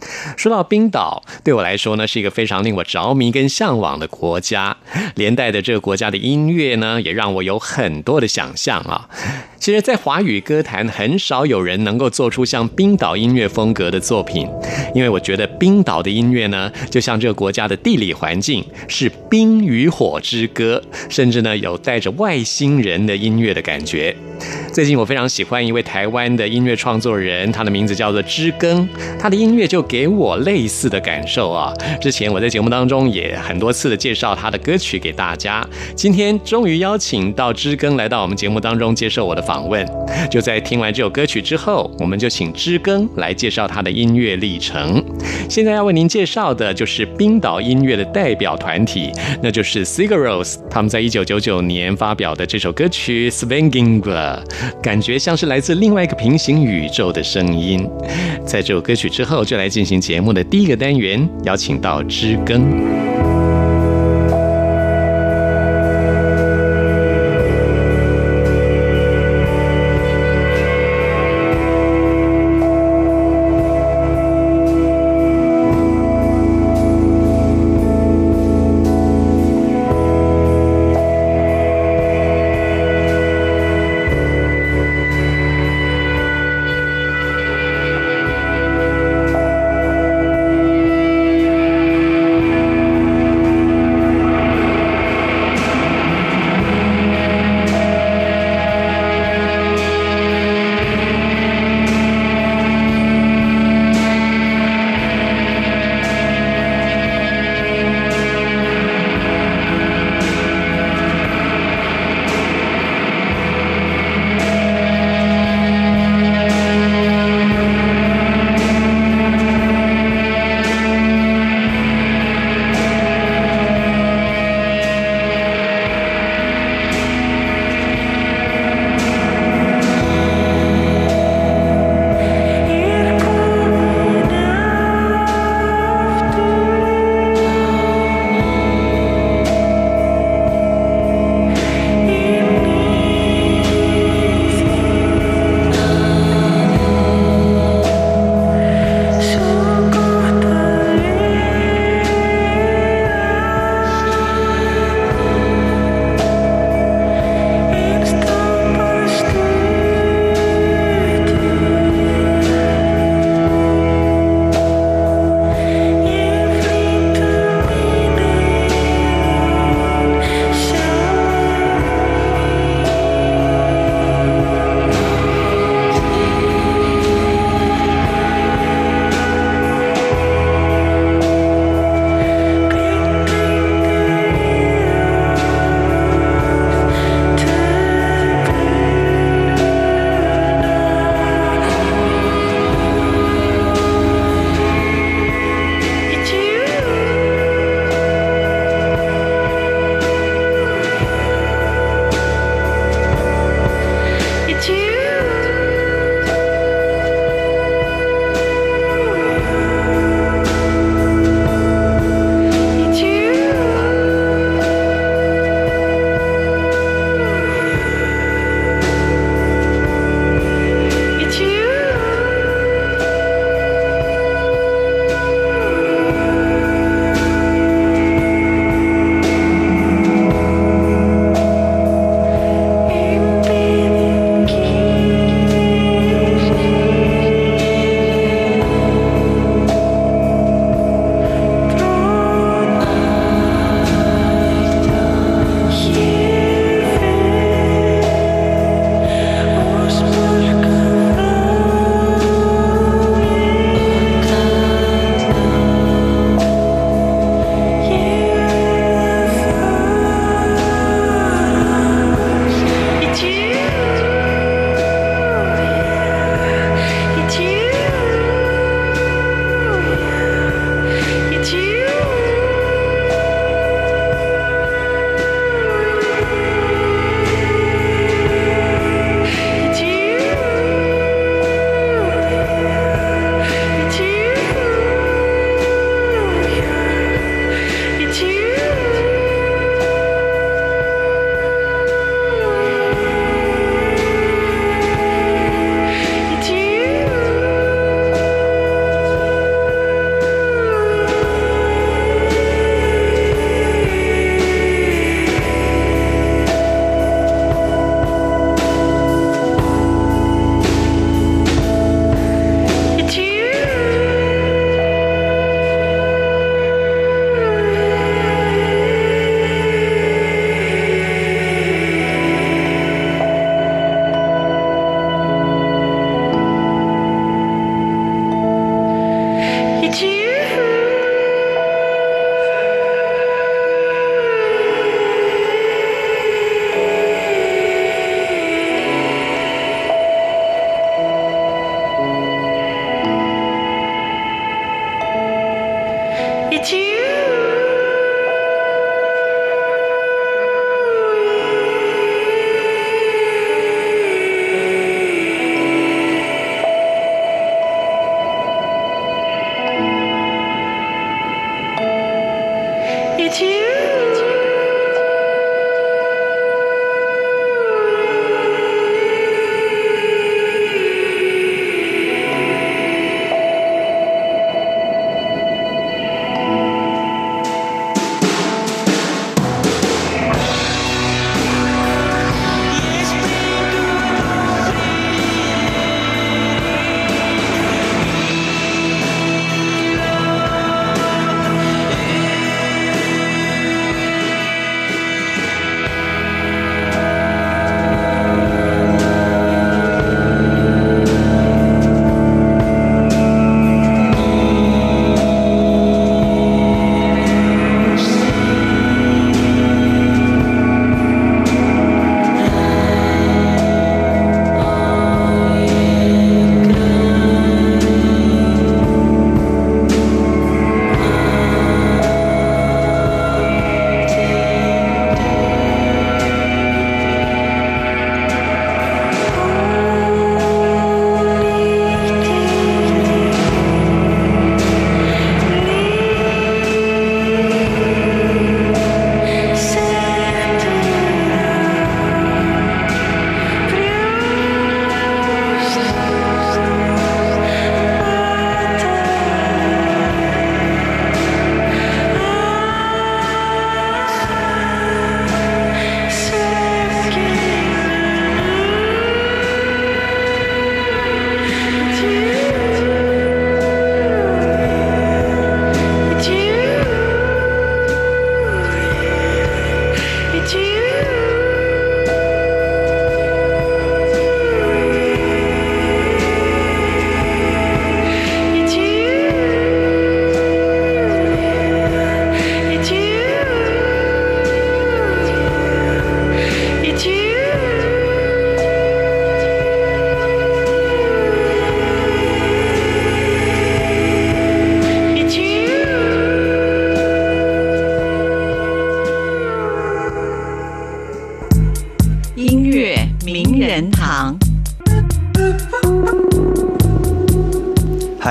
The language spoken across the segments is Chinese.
说到冰岛，对我来说呢，是一个非常令我着迷跟向往的国家。连带的这个国家的音乐呢，也让我有很多的想象啊。其实，在华语歌坛，很少有人能够做出像冰岛音乐风格的作品，因为我觉得冰岛的音乐呢，就像这个国家的地理环境是冰与火之歌，甚至呢，有带着外星人的音乐的感觉。最近我非常喜欢一位台湾的音乐创作人，他的名字叫做知更，他的音乐就给我类似的感受啊。之前我在节目当中也很多次的介绍他的歌曲给大家，今天终于邀请到知更来到我们节目当中接受我的访问。就在听完这首歌曲之后，我们就请知更来介绍他的音乐历程。现在要为您介绍的就是冰岛音乐的代表团体，那就是 Sigaros，他们在一九九九年发表的这首歌曲《Swinging》。感觉像是来自另外一个平行宇宙的声音。在这首歌曲之后，就来进进行节目的第一个单元，邀请到知更。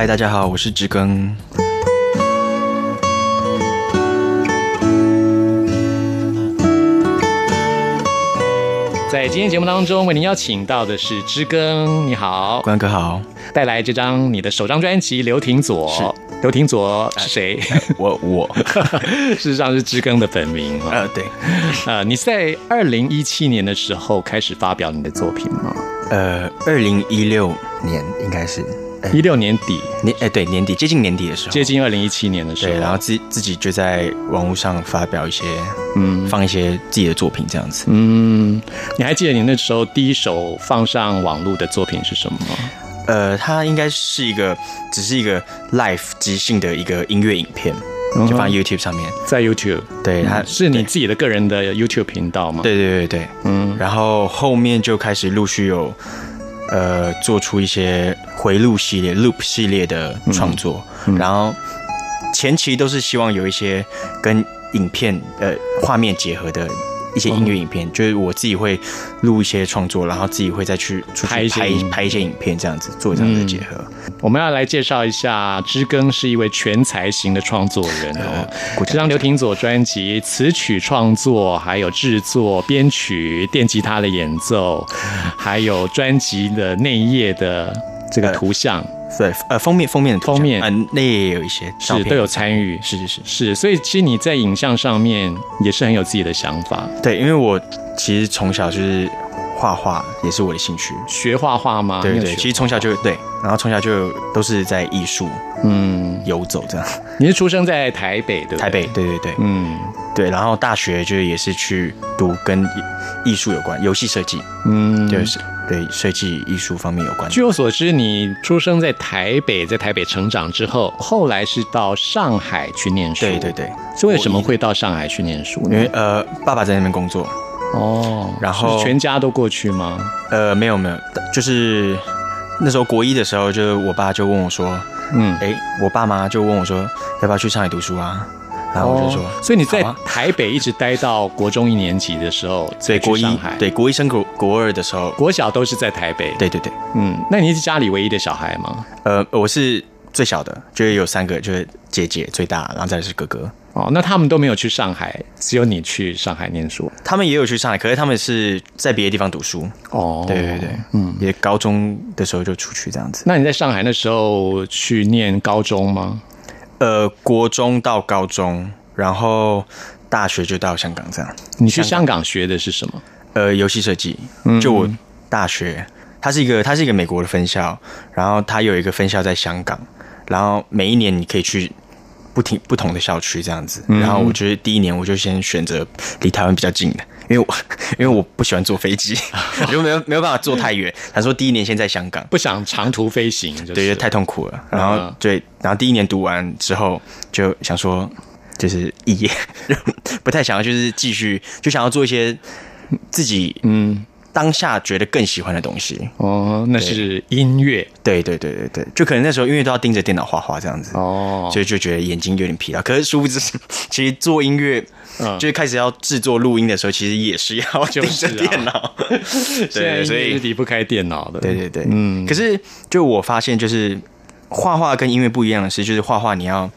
大家好，我是知更。在今天节目当中，为您邀请到的是知更，你好，关哥好，带来这张你的首张专辑《刘廷佐》。刘廷佐是谁？我我，事实上是知更的本名呃，对，呃，你是在二零一七年的时候开始发表你的作品吗？呃，二零一六年应该是一六年底年，哎，对，年底接近年底的时候，接近二零一七年的时候，对，然后自自己就在网络上发表一些，嗯，放一些自己的作品这样子。嗯，你还记得你那时候第一首放上网络的作品是什么吗？呃，它应该是一个，只是一个 live 即兴的一个音乐影片，就放 YouTube 上面，在 YouTube，对，它是你自己的个人的 YouTube 频道吗？对对对对，嗯，然后后面就开始陆续有，呃，做出一些回路系列、Loop 系列的创作，然后前期都是希望有一些跟影片呃画面结合的。一些音乐影片，就是我自己会录一些创作，然后自己会再去拍一拍拍一些影片，这样子做这样的结合。我们要来介绍一下，知更是一位全才型的创作人哦。这张刘廷佐专辑，词曲创作，还有制作、编曲、电吉他的演奏，还有专辑的内页的这个图像。对，呃，封面封面的封面，嗯，那也有一些是都有参与，是是是是，所以其实你在影像上面也是很有自己的想法。对，因为我其实从小就是画画，也是我的兴趣，学画画吗？对对，其实从小就对，然后从小就都是在艺术嗯游走这样。你是出生在台北的？台北，对对对，嗯。对，然后大学就是也是去读跟艺术有关，游戏设计，嗯，就是对设计艺术方面有关。据我所知，你出生在台北，在台北成长之后，后来是到上海去念书。对对对，是为什么会到上海去念书？因为呃，爸爸在那边工作。哦，然后全家都过去吗？呃，没有没有，就是那时候国一的时候，就我爸就问我说，嗯，哎，我爸妈就问我说，要不要去上海读书啊？然后我就说，所以你在台北一直待到国中一年级的时候，对国一，对国一升国国二的时候，国小都是在台北。对对对，嗯，那你是家里唯一的小孩吗？呃，我是最小的，就是有三个，就是姐姐最大，然后再是哥哥。哦，那他们都没有去上海，只有你去上海念书。他们也有去上海，可是他们是在别的地方读书。哦，对对对，嗯，也高中的时候就出去这样子。那你在上海那时候去念高中吗？呃，国中到高中，然后大学就到香港这样。你去香港学的是什么？呃，游戏设计。就我大学，它是一个它是一个美国的分校，然后它有一个分校在香港，然后每一年你可以去不停不同的校区这样子。然后我觉得第一年我就先选择离台湾比较近的。因为我 因为我不喜欢坐飞机，就没有没有办法坐太远。他说第一年先在香港，不想长途飞行，对，太痛苦了。然后对，然后第一年读完之后，就想说就是毕业，不太想要就是继续，就想要做一些自己嗯当下觉得更喜欢的东西。哦，那是音乐，对对对对对，就可能那时候音乐都要盯着电脑画画这样子，哦，所以就觉得眼睛有点疲劳。可是殊不知，其实做音乐。嗯就是开始要制作录音的时候，其实也是要盯着电脑，对，所以是离不开电脑的。对对对，嗯。可是就我发现，就是画画跟音乐不一样的是，就是画画你要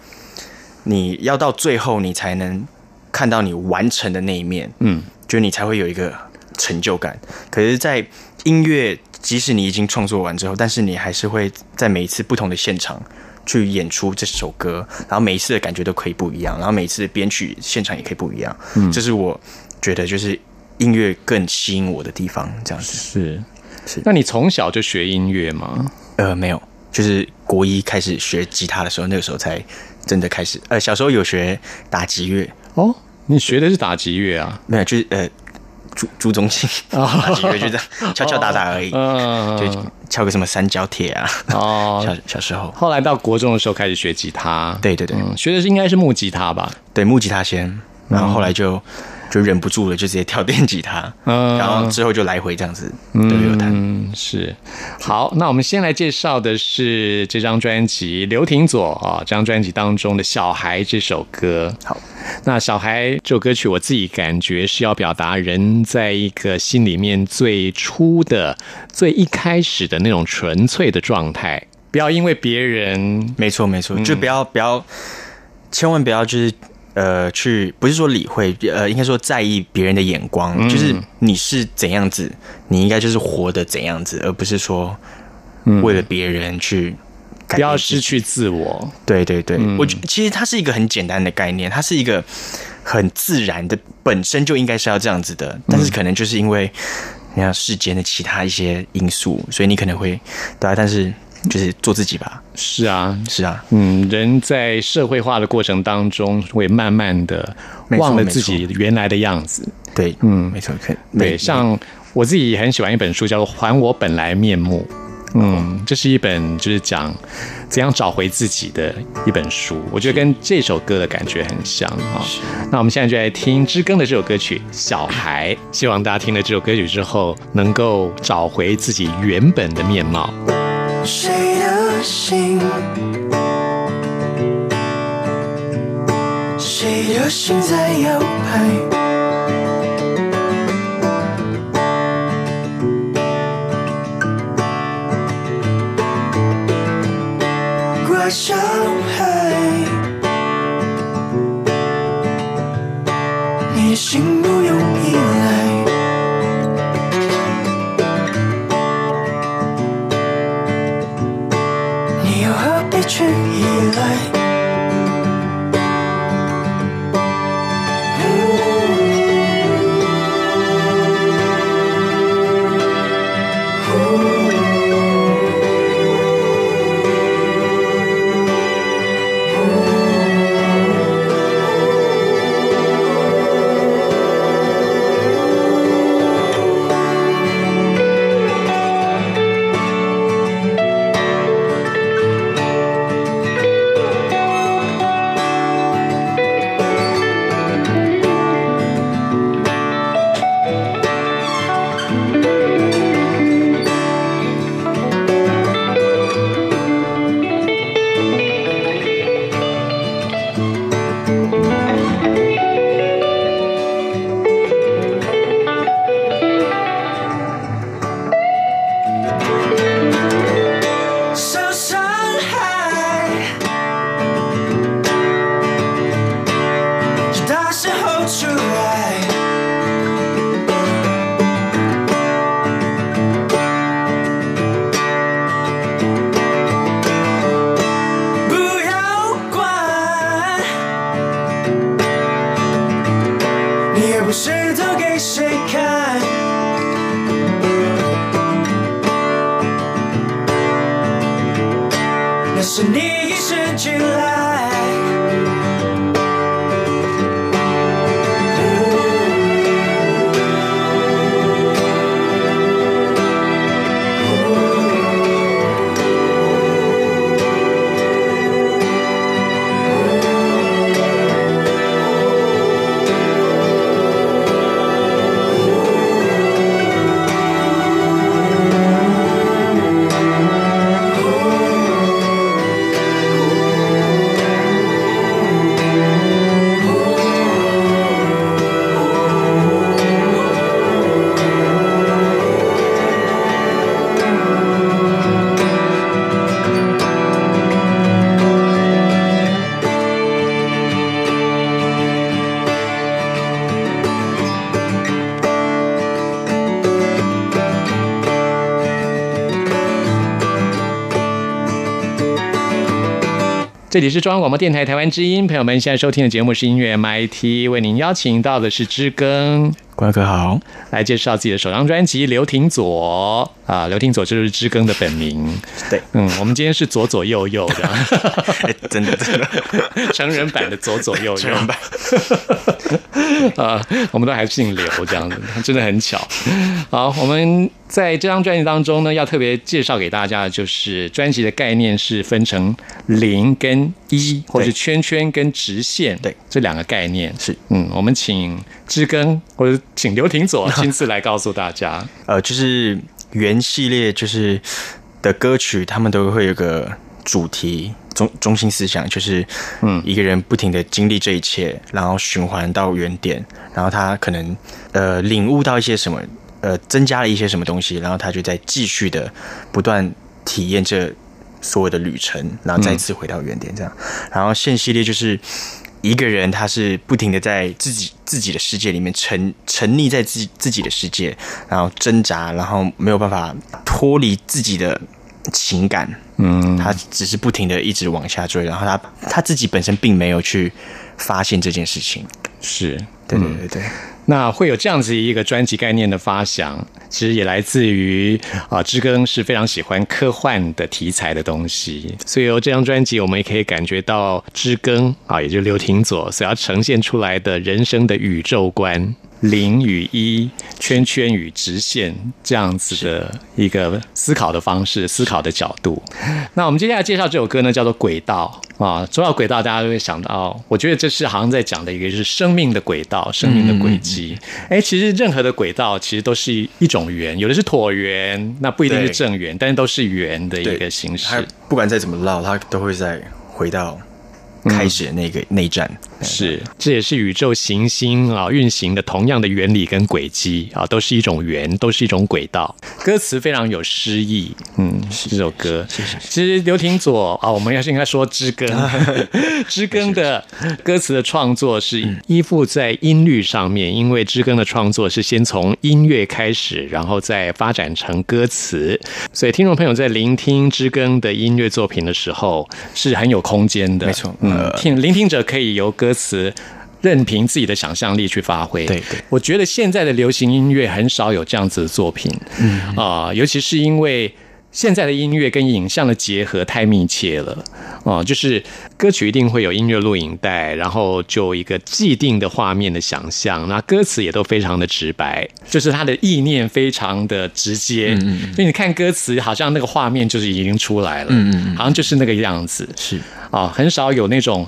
你要到最后，你才能看到你完成的那一面，嗯，就你才会有一个成就感。可是，在音乐，即使你已经创作完之后，但是你还是会在每一次不同的现场。去演出这首歌，然后每一次的感觉都可以不一样，然后每一次编曲现场也可以不一样。嗯，这是我觉得就是音乐更吸引我的地方。这样子是是。那你从小就学音乐吗？呃，没有，就是国一开始学吉他的时候，那个时候才真的开始。呃，小时候有学打击乐。哦，你学的是打击乐啊？没有，就是呃。朱朱中心啊，几个就这样敲敲打打而已，就敲个什么三角铁啊。哦，小小时候，后来到国中的时候开始学吉他。对对对，学的是应该是木吉他吧？对，木吉他先，然后后来就就忍不住了，就直接跳电吉他，嗯 然后之后就来回这样子都有弹。嗯，是。好，那我们先来介绍的是这张专辑刘廷佐啊，这张专辑当中的《小孩》这首歌。好，那《小孩》这首歌曲，我自己感觉是要表达人在一个心里面最初的、最一开始的那种纯粹的状态，不要因为别人没错，没错，就不要不要，千万不要就是呃去，不是说理会，呃，应该说在意别人的眼光，就是你是怎样子，你应该就是活得怎样子，而不是说为了别人去改不要失去自我。对对对，我觉其实它是一个很简单的概念，它是一个很自然的，本身就应该是要这样子的，但是可能就是因为你看世间的其他一些因素，所以你可能会对啊，但是就是做自己吧，是啊，是啊，嗯，人在社会化的过程当中，会慢慢的忘了自己原来的样子。对，嗯，没错，可对，像我自己很喜欢一本书，叫做《还我本来面目》。嗯，这是一本就是讲怎样找回自己的一本书，我觉得跟这首歌的感觉很像啊。那我们现在就来听知更的这首歌曲《小孩》，希望大家听了这首歌曲之后，能够找回自己原本的面貌。谁的心？谁的心在摇摆？这里是中央广播电台台湾之音，朋友们现在收听的节目是音乐 MIT，为您邀请到的是知更。关哥好，来介绍自己的首张专辑《刘廷佐》啊，刘廷佐就是知更的本名。对，嗯，我们今天是左左右右的。哎真的真的，成人版的左左右右。成人版。啊，我们都还姓刘这样子，真的很巧。好，我们在这张专辑当中呢，要特别介绍给大家的就是专辑的概念是分成零跟一，或者是圈圈跟直线，对这两个概念是嗯，我们请知更或者请刘廷佐亲自来告诉大家。呃，就是原系列就是的歌曲，他们都会有个主题中中心思想，就是嗯，一个人不停的经历这一切，然后循环到原点，然后他可能呃领悟到一些什么，呃，增加了一些什么东西，然后他就在继续的不断体验这所有的旅程，然后再次回到原点这样。然后现系列就是。一个人他是不停的在自己自己的世界里面沉沉溺在自己自己的世界，然后挣扎，然后没有办法脱离自己的情感，嗯，他只是不停的一直往下追，然后他他自己本身并没有去发现这件事情，是。对对对对，那会有这样子一个专辑概念的发想，其实也来自于啊，知更是非常喜欢科幻的题材的东西，所以由这张专辑，我们也可以感觉到知更啊，也就是刘廷佐所要呈现出来的人生的宇宙观。零与一、圈圈与直线这样子的一个思考的方式、思考的角度。那我们接下来介绍这首歌呢，叫做《轨道》啊。说到轨道，大家都会想到，我觉得这是好像在讲的一个是生命的轨道、生命的轨迹。哎，其实任何的轨道其实都是一种圆，有的是椭圆，那不一定是正圆，但是都是圆的一个形式。不管再怎么绕，它都会在回到开始的那个内战。是，这也是宇宙行星啊运行的同样的原理跟轨迹啊，都是一种圆，都是一种轨道。歌词非常有诗意，嗯，这首歌。其实刘廷佐啊，我们要是应该说知更，知更的歌词的创作是依附在音律上面，因为知更的创作是先从音乐开始，然后再发展成歌词，所以听众朋友在聆听知更的音乐作品的时候是很有空间的。没错，嗯，听聆听者可以由歌词。任凭自己的想象力去发挥。对对，我觉得现在的流行音乐很少有这样子的作品，嗯啊，尤其是因为现在的音乐跟影像的结合太密切了，哦，就是歌曲一定会有音乐录影带，然后就一个既定的画面的想象，那歌词也都非常的直白，就是它的意念非常的直接，嗯所以你看歌词，好像那个画面就是已经出来了，嗯嗯，好像就是那个样子，是啊，很少有那种。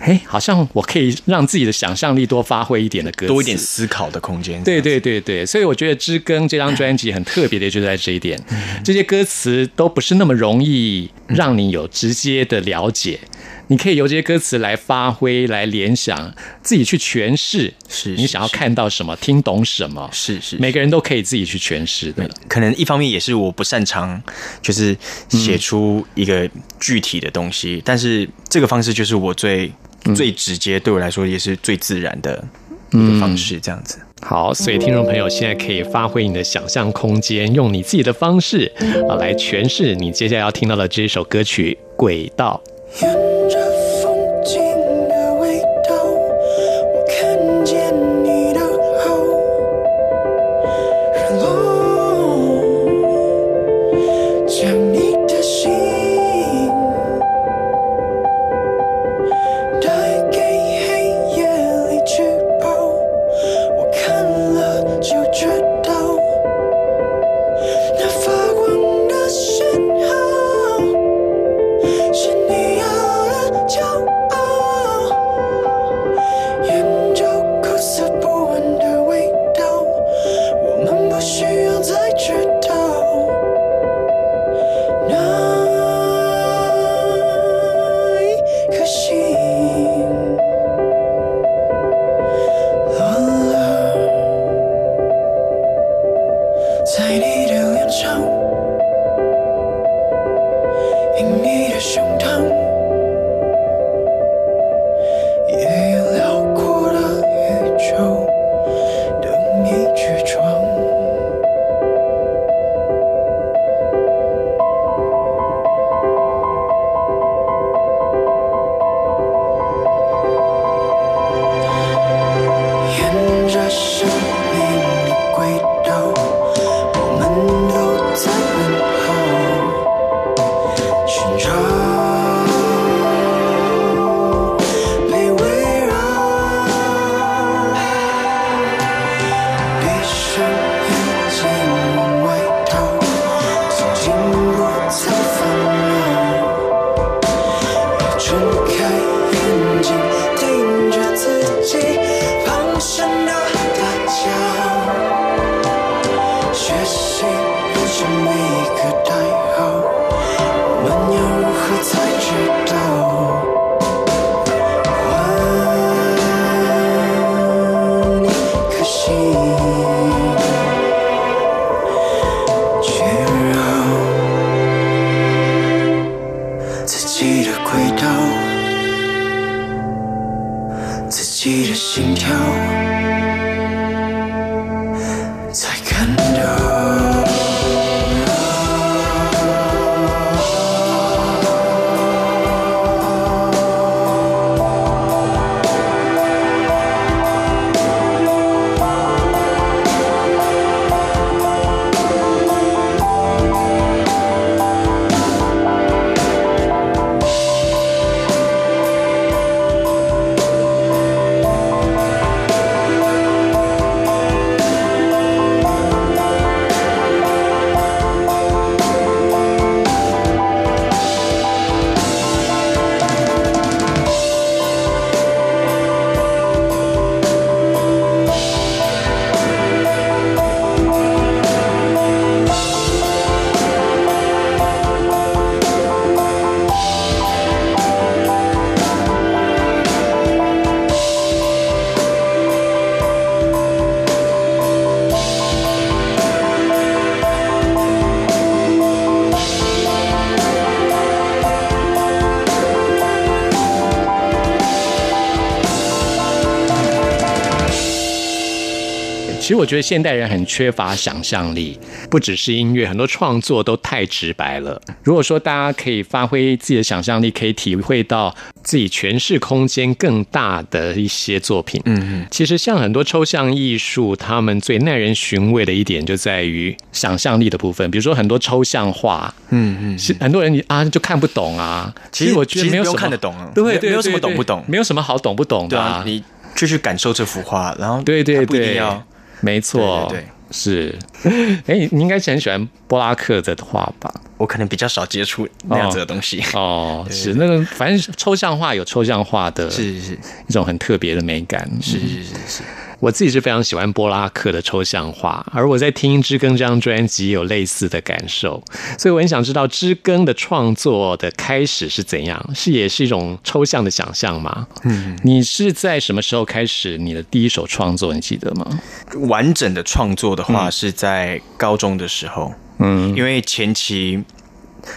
哎，好像我可以让自己的想象力多发挥一点的歌，多一点思考的空间。对对对对，所以我觉得《知更》这张专辑很特别的，就在这一点，这些歌词都不是那么容易让你有直接的了解，你可以由这些歌词来发挥、来联想，自己去诠释，是你想要看到什么、听懂什么，是是，每个人都可以自己去诠释的。可能一方面也是我不擅长，就是写出一个具体的东西，但是这个方式就是我最。最直接，对我来说也是最自然的一个方式，这样子。好，所以听众朋友现在可以发挥你的想象空间，用你自己的方式啊来诠释你接下来要听到的这一首歌曲《轨道》。实我觉得现代人很缺乏想象力，不只是音乐，很多创作都太直白了。如果说大家可以发挥自己的想象力，可以体会到自己诠释空间更大的一些作品，嗯嗯，其实像很多抽象艺术，他们最耐人寻味的一点就在于想象力的部分。比如说很多抽象画，嗯嗯，是很多人啊就看不懂啊。其实我觉得没有什么看得懂啊，对对，没有什么对懂不懂，没有什么好懂不懂的对啊，你就去感受这幅画，然后对对它不一定要，没错，对对对是。哎，你应该是很喜欢波拉克的画吧？我可能比较少接触那样子的东西。哦，是那个，反正抽象画有抽象画的，是是是一种很特别的美感。是是是是，我自己是非常喜欢波拉克的抽象画，而我在听《知更》这张专辑也有类似的感受，所以我很想知道《知更》的创作的开始是怎样，是也是一种抽象的想象吗？嗯，你是在什么时候开始你的第一首创作？你记得吗？完整的创作的话是在高中的时候，嗯，因为前期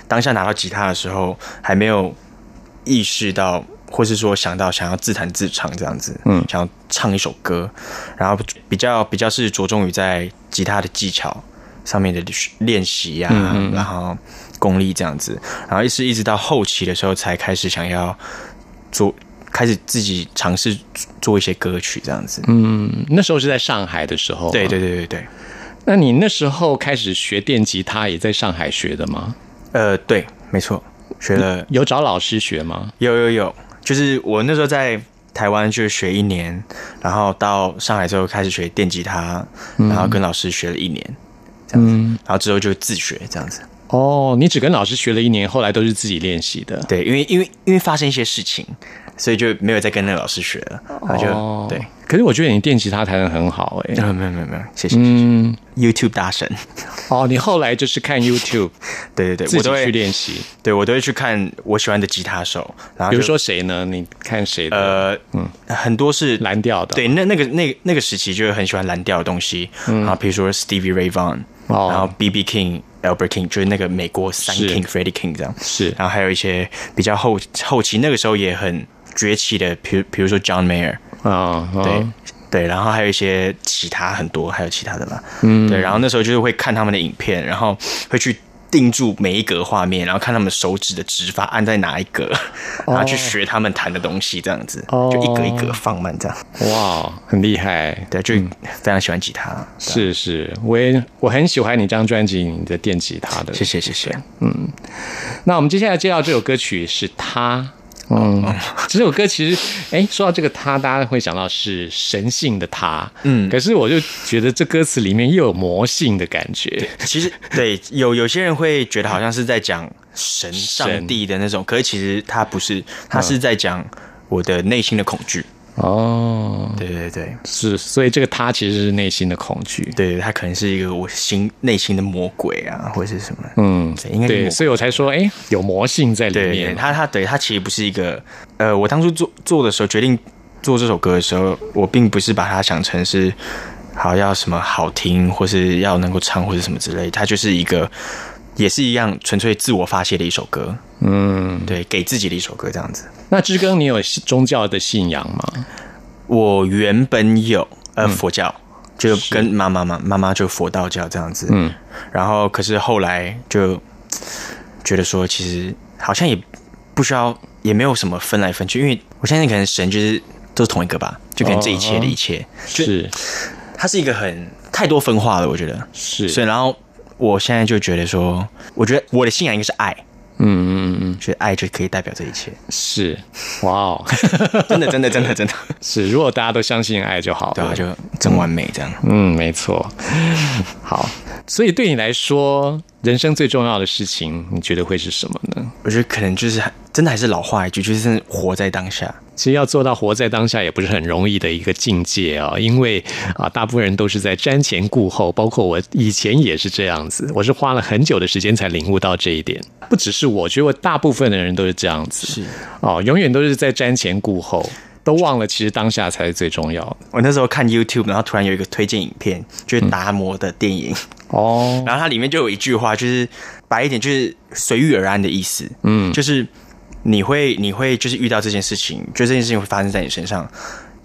当下拿到吉他的时候还没有意识到，或是说想到想要自弹自唱这样子，嗯，想要唱一首歌，然后比较比较是着重于在吉他的技巧上面的练习呀、然后功力这样子，然后一直一直到后期的时候才开始想要做。开始自己尝试做一些歌曲，这样子。嗯，那时候是在上海的时候。对对对对对。那你那时候开始学电吉他，也在上海学的吗？呃，对，没错，学了。有找老师学吗？有有有，就是我那时候在台湾就学一年，然后到上海之后开始学电吉他，然后跟老师学了一年，这样子，然后之后就自学这样子。哦，你只跟老师学了一年，后来都是自己练习的。对，因为因为因为发生一些事情，所以就没有再跟那个老师学了，然后就、哦对。可是我觉得你电吉他弹的很好哎、没有没有没有没有，谢谢谢谢。嗯，YouTube 大神，哦，你后来就是看 YouTube 对对对，自己我都会去练习。对我都会去看我喜欢的吉他手，然后比如说谁呢？你看谁的？呃嗯，很多是蓝调的。对，那那个那个那个时期就是很喜欢蓝调的东西，然后比如说 Stevie Ray Vaughan，、哦然后 B.B. King、Albert King，就是那个美国三 King、Freddie King 这样，是然后还有一些比较后后期那个时候也很崛起的，比如比如说 John Mayer，啊，对、哦对，然后还有一些其他很多，还有其他的啦，嗯，对，然后那时候就是会看他们的影片，然后会去。定住每一格画面，然后看他们手指的指法按在哪一格，然后去学他们弹的东西，这样子，哦就一格一格放慢这样。哇，很厉害。对，就非常喜欢吉他。是是，我也我很喜欢你这张专辑，你的电吉他的。谢谢谢谢。嗯那我们接下来介绍这首歌曲是他。嗯，这首歌其实，哎，说到这个他，大家会想到是神性的他，嗯，可是我就觉得这歌词里面又有魔性的感觉，其实对有有些人会觉得好像是在讲神上帝的那种，可是其实他不是，他是在讲我的内心的恐惧。哦，对对对。是，所以这个他其实是内心的恐惧，对，他可能是一个我心内心的魔鬼啊，或者是什么。嗯，对应该对，所以我才说，哎，有魔性在里对，面，他他对他其实不是一个，呃，我当初做做的时候，决定做这首歌的时候，我并不是把它想成是好要什么好听，或是要能够唱或者什么之类，它就是一个也是一样纯粹自我发泄的一首歌，嗯，对，给自己的一首歌这样子。那知更，你有宗教的信仰吗？我原本有呃佛教，就跟妈妈嘛，妈妈就佛道教这样子，嗯，然后可是后来就觉得说，其实好像也不需要，也没有什么分来分去，因为我相信可能神就是都是同一个吧，就可能这一切的一切，就是。它是一个很太多分化了，我觉得。是，所以然后我现在就觉得说，我觉得我的信仰应该是爱，嗯嗯嗯，觉得爱就可以代表这一切，是，哇哦，真的真的真的真的，是，如果大家都相信爱就好。了，对啊，就真完美这样。嗯，没错。好，所以对你来说，人生最重要的事情，你觉得会是什么呢？我觉得可能就是真的还是老话一句，就是活在当下。其实要做到活在当下，也不是很容易的一个境界啊、因为啊，大部分人都是在瞻前顾后，包括我以前也是这样子，我是花了很久的时间才领悟到这一点。不只是我，觉得我大部分的人都是这样子，是哦，永远都是在瞻前顾后，都忘了其实当下才是最重要的。我那时候看 YouTube，然后突然有一个推荐影片，就是达摩的电影，哦，然后它里面就有一句话，就是白一点，就是随遇而安的意思。嗯，就是你会你会就是遇到这件事情，就这件事情会发生在你身上，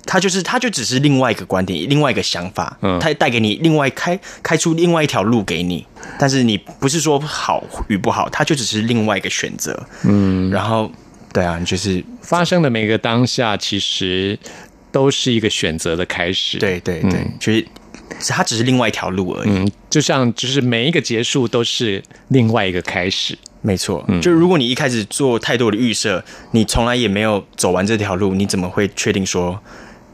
他就是他就只是另外一个观点，另外一个想法，嗯，他带给你另外开开出另外一条路给你，但是你不是说好与不好，他就只是另外一个选择，嗯，然后对啊，就是发生的每个当下，其实都是一个选择的开始，对对对，就是它只是另外一条路而已，嗯，就像就是每一个结束都是另外一个开始。没错，就如果你一开始做太多的预设，你从来也没有走完这条路，你怎么会确定说，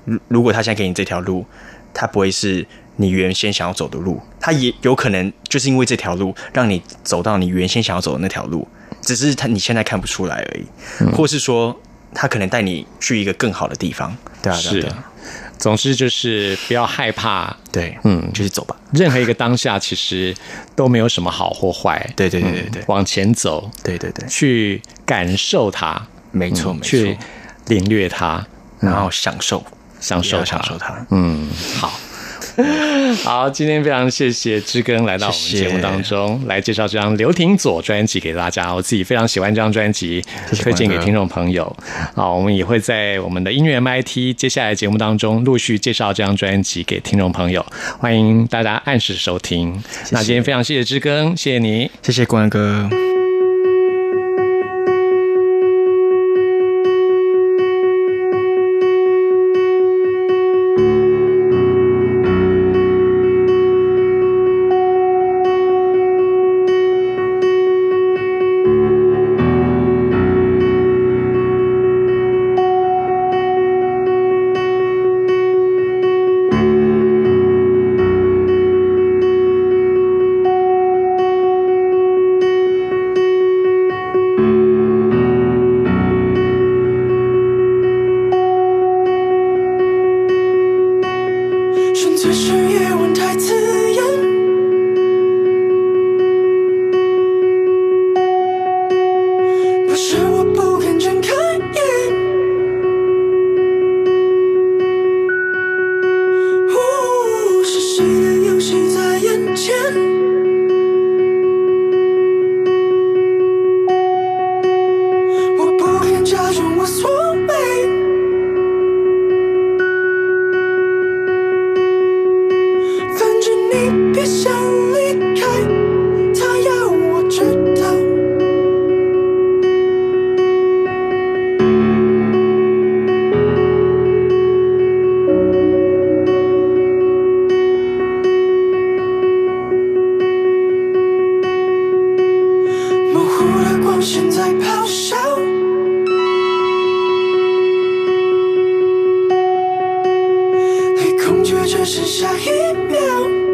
如如果他现在给你这条路，他不会是你原先想要走的路？他也有可能就是因为这条路让你走到你原先想要走的那条路，只是他你现在看不出来而已，或是说他可能带你去一个更好的地方，对啊，是。总之就是不要害怕，对，嗯，就是走吧。任何一个当下其实都没有什么好或坏，对对对对对，往前走，对对对，去感受它，没错没错，去领略它，然后享受。享受享受它，嗯，好。好，今天非常谢谢知根来到我们节目当中，来介绍这张刘廷佐专辑给大家。我自己非常喜欢这张专辑，推荐给听众朋友。好，我们也会在我们的音乐 MIT 接下来节目当中陆续介绍这张专辑给听众朋友，欢迎大家按时收听。那今天非常谢谢知根，谢谢你，谢谢关哥。Keep now.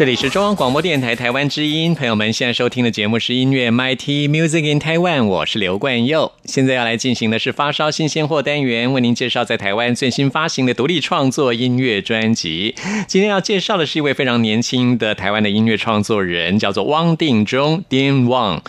这里是中央广播电台台湾之音，朋友们现在收听的节目是音乐 MIT Music in Taiwan，我是刘冠佑。现在要来进行的是发烧新鲜货单元，为您介绍在台湾最新发行的独立创作音乐专辑。今天要介绍的是一位非常年轻的台湾的音乐创作人，叫做汪定中 （Dean Wang）。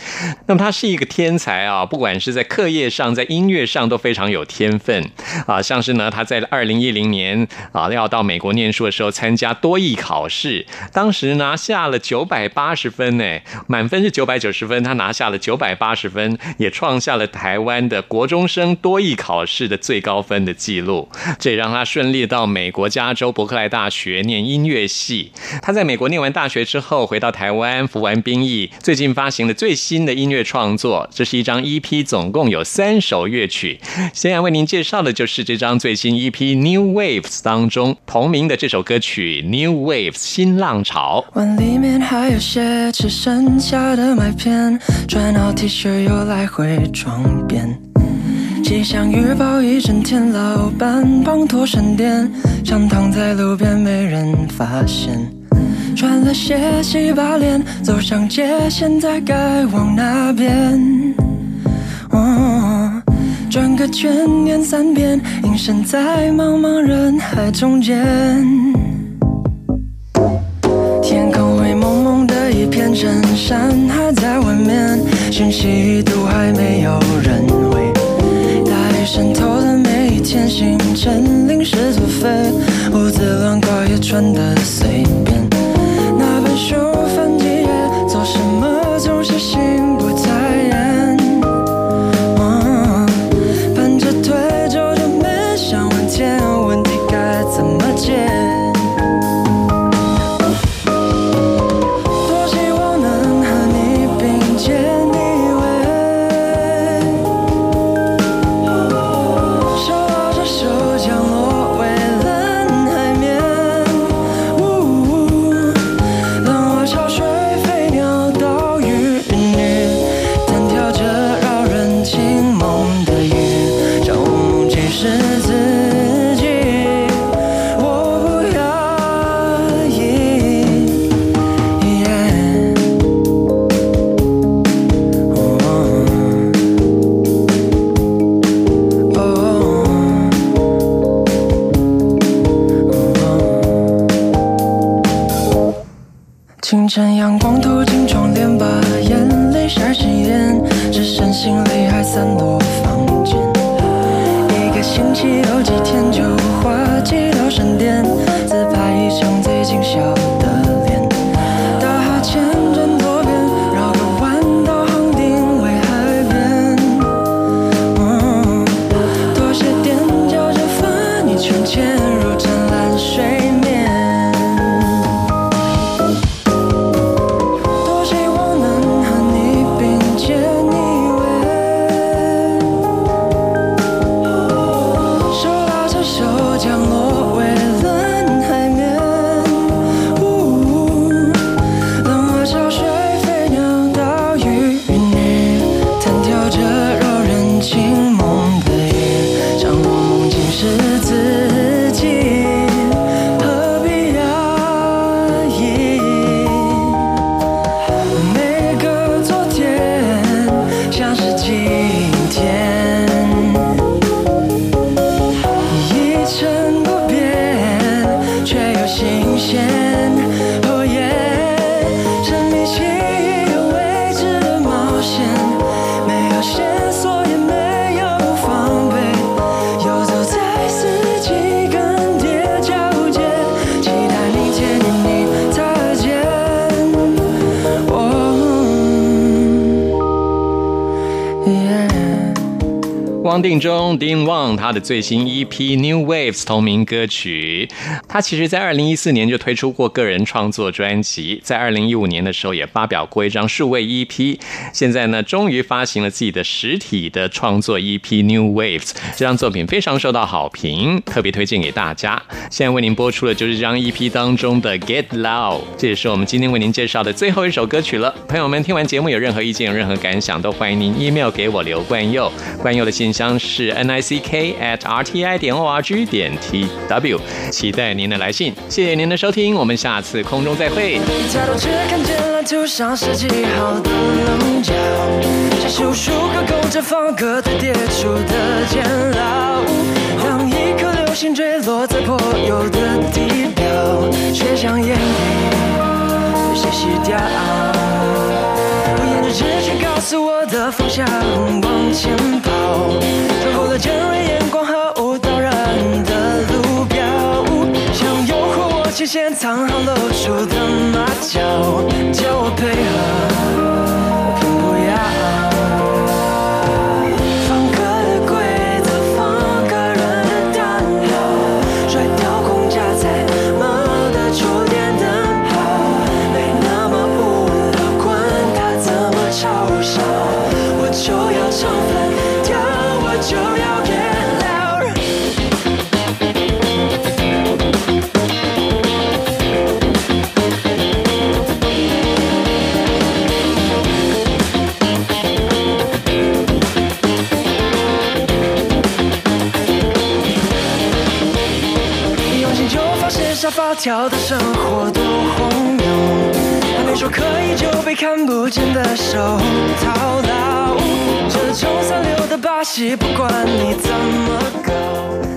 那么他是一个天才啊，不管是在课业上，在音乐上都非常有天分啊。像是呢，他在二零一零年啊要到美国念书的时候，参加多艺考试，当时只拿下了九百八十分呢，满分是九百九十分，他拿下了九百八十分，也创下了台湾的国中生多艺考试的最高分的记录。这也让他顺利到美国加州伯克莱大学念音乐系。他在美国念完大学之后，回到台湾服完兵役，最近发行了最新的音乐创作，这是一张 EP，总共有三首乐曲。先要为您介绍的就是这张最新 EP《New Waves》当中同名的这首歌曲《New Waves》新浪潮。碗里面还有些吃剩下的麦片，穿好 T 恤又来回床边。气象预报一整天，老板帮拖闪电，想躺在路边没人发现。穿了鞋洗把脸，走上街，现在该往哪边？哦，转个圈念三遍，隐身在茫茫人海中间。衬衫还在外面，信息都还没有人回。大雨渗透的每一天，清晨临时作废，屋子乱搞也穿得随便。汪定中 Dean Wang 他的最新 EP New Waves 同名歌曲，他其实在二零一四年就推出过个人创作专辑，在二零一五年的时候也发表过一张数位 EP，现在呢终于发行了自己的实体的创作 EP New Waves，这张作品非常受到好评，特别推荐给大家。现在为您播出的就是这张 EP 当中的 Get Loud，这也是我们今天为您介绍的最后一首歌曲了。朋友们听完节目有任何意见、有任何感想，都欢迎您 email 给我刘冠佑，冠佑的信箱是 n i c k at r t i 点 o r g 点 t w，期待您的来信。谢谢您的收听，我们下次空中再会。当一颗流星坠落在柏油的地表，却像眼方向往前跑，穿过了尖锐眼光和无道人的路标，想诱惑我前线藏好露出的马脚，叫我配合，不要。跳的生活多荒谬，还没说可以就被看不见的手套牢，这种三流的把戏，不管你怎么搞。